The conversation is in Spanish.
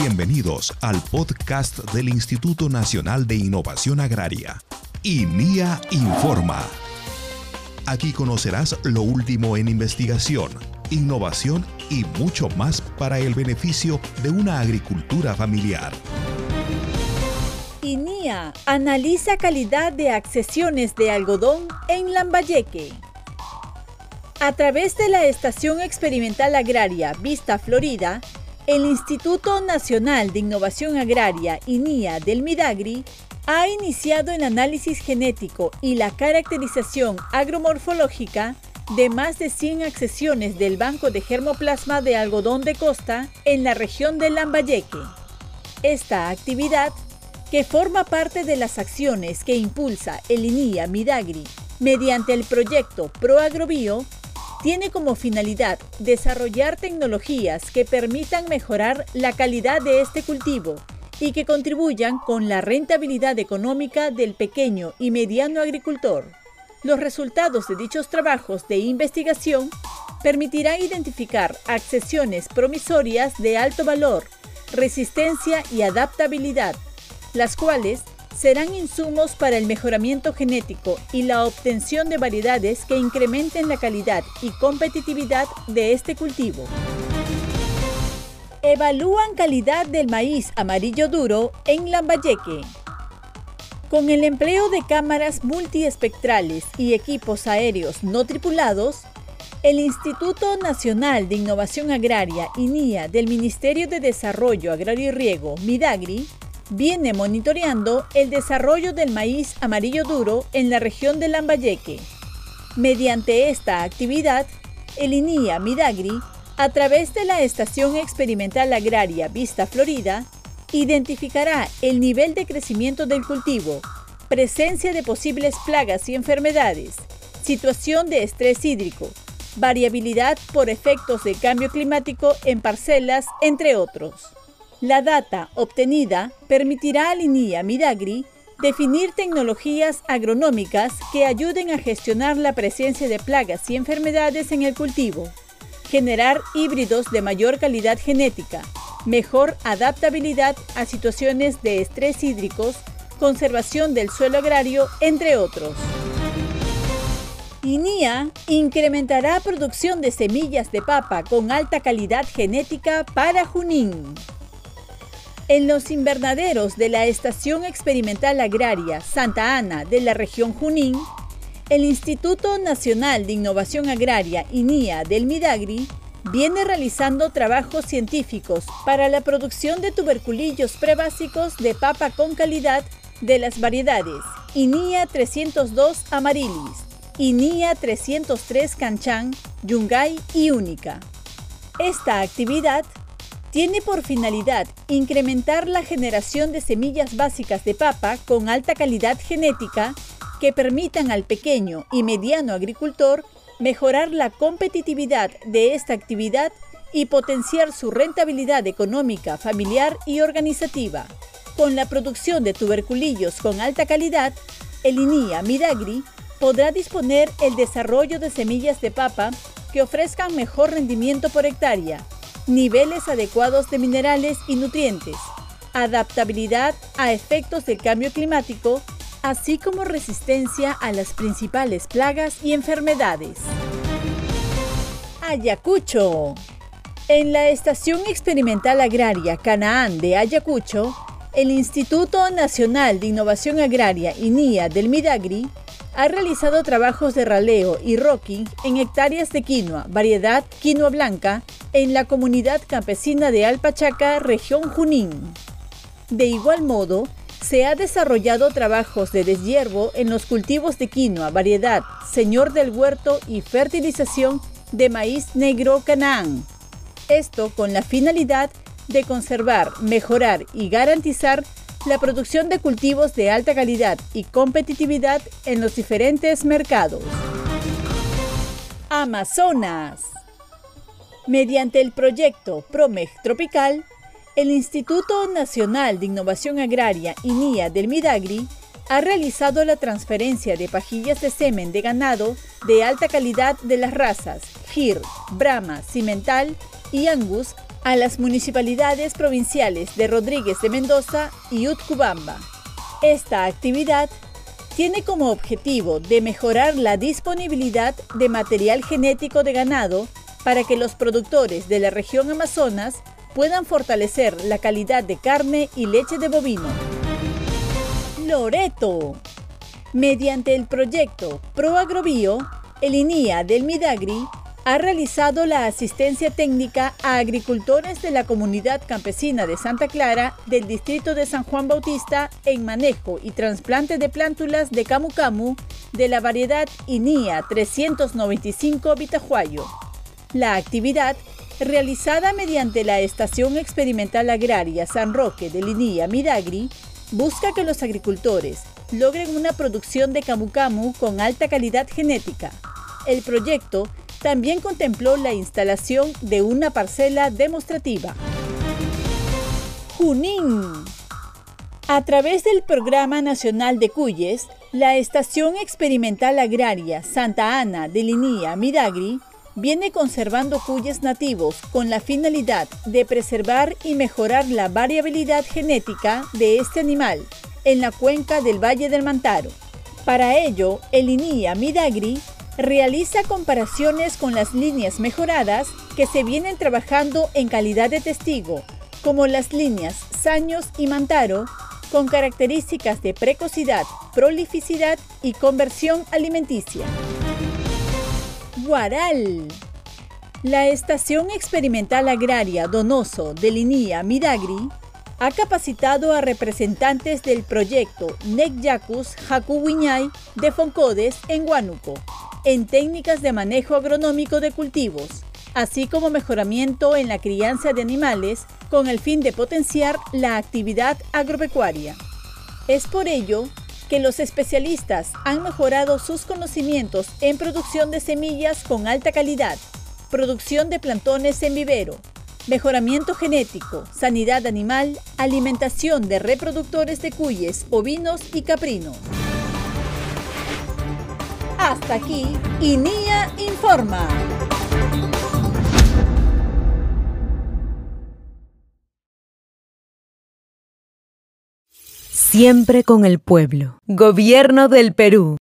Bienvenidos al podcast del Instituto Nacional de Innovación Agraria, INIA Informa. Aquí conocerás lo último en investigación, innovación y mucho más para el beneficio de una agricultura familiar. INIA analiza calidad de accesiones de algodón en Lambayeque. A través de la Estación Experimental Agraria Vista Florida, el Instituto Nacional de Innovación Agraria, INIA del Midagri, ha iniciado el análisis genético y la caracterización agromorfológica de más de 100 accesiones del Banco de Germoplasma de Algodón de Costa en la región de Lambayeque. Esta actividad, que forma parte de las acciones que impulsa el INIA Midagri mediante el proyecto ProAgrobio, tiene como finalidad desarrollar tecnologías que permitan mejorar la calidad de este cultivo y que contribuyan con la rentabilidad económica del pequeño y mediano agricultor. Los resultados de dichos trabajos de investigación permitirán identificar accesiones promisorias de alto valor, resistencia y adaptabilidad, las cuales serán insumos para el mejoramiento genético y la obtención de variedades que incrementen la calidad y competitividad de este cultivo. Evalúan calidad del maíz amarillo duro en Lambayeque. Con el empleo de cámaras multiespectrales y equipos aéreos no tripulados, el Instituto Nacional de Innovación Agraria, INIA, del Ministerio de Desarrollo Agrario y Riego, MIDAGRI, viene monitoreando el desarrollo del maíz amarillo duro en la región de Lambayeque. Mediante esta actividad, el INIA Midagri, a través de la Estación Experimental Agraria Vista Florida, identificará el nivel de crecimiento del cultivo, presencia de posibles plagas y enfermedades, situación de estrés hídrico, variabilidad por efectos de cambio climático en parcelas, entre otros. La data obtenida permitirá al INIA Midagri definir tecnologías agronómicas que ayuden a gestionar la presencia de plagas y enfermedades en el cultivo, generar híbridos de mayor calidad genética, mejor adaptabilidad a situaciones de estrés hídricos, conservación del suelo agrario, entre otros. INIA incrementará producción de semillas de papa con alta calidad genética para Junín. En los invernaderos de la Estación Experimental Agraria Santa Ana de la región Junín, el Instituto Nacional de Innovación Agraria INIA del Midagri viene realizando trabajos científicos para la producción de tuberculillos prebásicos de papa con calidad de las variedades INIA 302 Amarilis, INIA 303 Canchán, Yungay y Única. Esta actividad tiene por finalidad incrementar la generación de semillas básicas de papa con alta calidad genética que permitan al pequeño y mediano agricultor mejorar la competitividad de esta actividad y potenciar su rentabilidad económica, familiar y organizativa. Con la producción de tuberculillos con alta calidad, el INIA Midagri podrá disponer el desarrollo de semillas de papa que ofrezcan mejor rendimiento por hectárea, niveles adecuados de minerales y nutrientes, adaptabilidad a efectos del cambio climático, así como resistencia a las principales plagas y enfermedades. Ayacucho. En la Estación Experimental Agraria Canaán de Ayacucho, el Instituto Nacional de Innovación Agraria INIA del Midagri ha realizado trabajos de raleo y rocking en hectáreas de quinoa, variedad quinoa blanca, en la comunidad campesina de Alpachaca, región Junín. De igual modo, se ha desarrollado trabajos de deshiervo en los cultivos de quinoa, variedad Señor del Huerto y fertilización de maíz negro Canaán. Esto con la finalidad de conservar, mejorar y garantizar la producción de cultivos de alta calidad y competitividad en los diferentes mercados. Amazonas. Mediante el proyecto PROMEG Tropical, el Instituto Nacional de Innovación Agraria INIA del Midagri ha realizado la transferencia de pajillas de semen de ganado de alta calidad de las razas GIR, Brahma, Cimental y Angus a las municipalidades provinciales de Rodríguez de Mendoza y Utcubamba. Esta actividad tiene como objetivo de mejorar la disponibilidad de material genético de ganado para que los productores de la región Amazonas puedan fortalecer la calidad de carne y leche de bovino. Loreto. Mediante el proyecto ProAgrobio, el INIA del Midagri ha realizado la asistencia técnica a agricultores de la comunidad campesina de Santa Clara del distrito de San Juan Bautista en manejo y trasplante de plántulas de camu camu de la variedad INIA 395 Vitajuayo. La actividad, realizada mediante la Estación Experimental Agraria San Roque de INIA Midagri, busca que los agricultores logren una producción de camu camu con alta calidad genética. El proyecto también contempló la instalación de una parcela demostrativa. Junín. A través del Programa Nacional de Cuyes, la Estación Experimental Agraria Santa Ana de Linía Midagri viene conservando cuyes nativos con la finalidad de preservar y mejorar la variabilidad genética de este animal en la cuenca del Valle del Mantaro. Para ello, el INIA Midagri realiza comparaciones con las líneas mejoradas que se vienen trabajando en calidad de testigo, como las líneas Saños y Mantaro, con características de precocidad, prolificidad y conversión alimenticia. Guaral. La Estación Experimental Agraria Donoso de Linía Midagri ha capacitado a representantes del proyecto Necjacus Jacuwiñay de Foncodes en Huánuco en técnicas de manejo agronómico de cultivos, así como mejoramiento en la crianza de animales con el fin de potenciar la actividad agropecuaria. Es por ello que los especialistas han mejorado sus conocimientos en producción de semillas con alta calidad, producción de plantones en vivero, mejoramiento genético, sanidad animal, alimentación de reproductores de cuyes, ovinos y caprinos. Hasta aquí, INIA Informa. Siempre con el pueblo. Gobierno del Perú.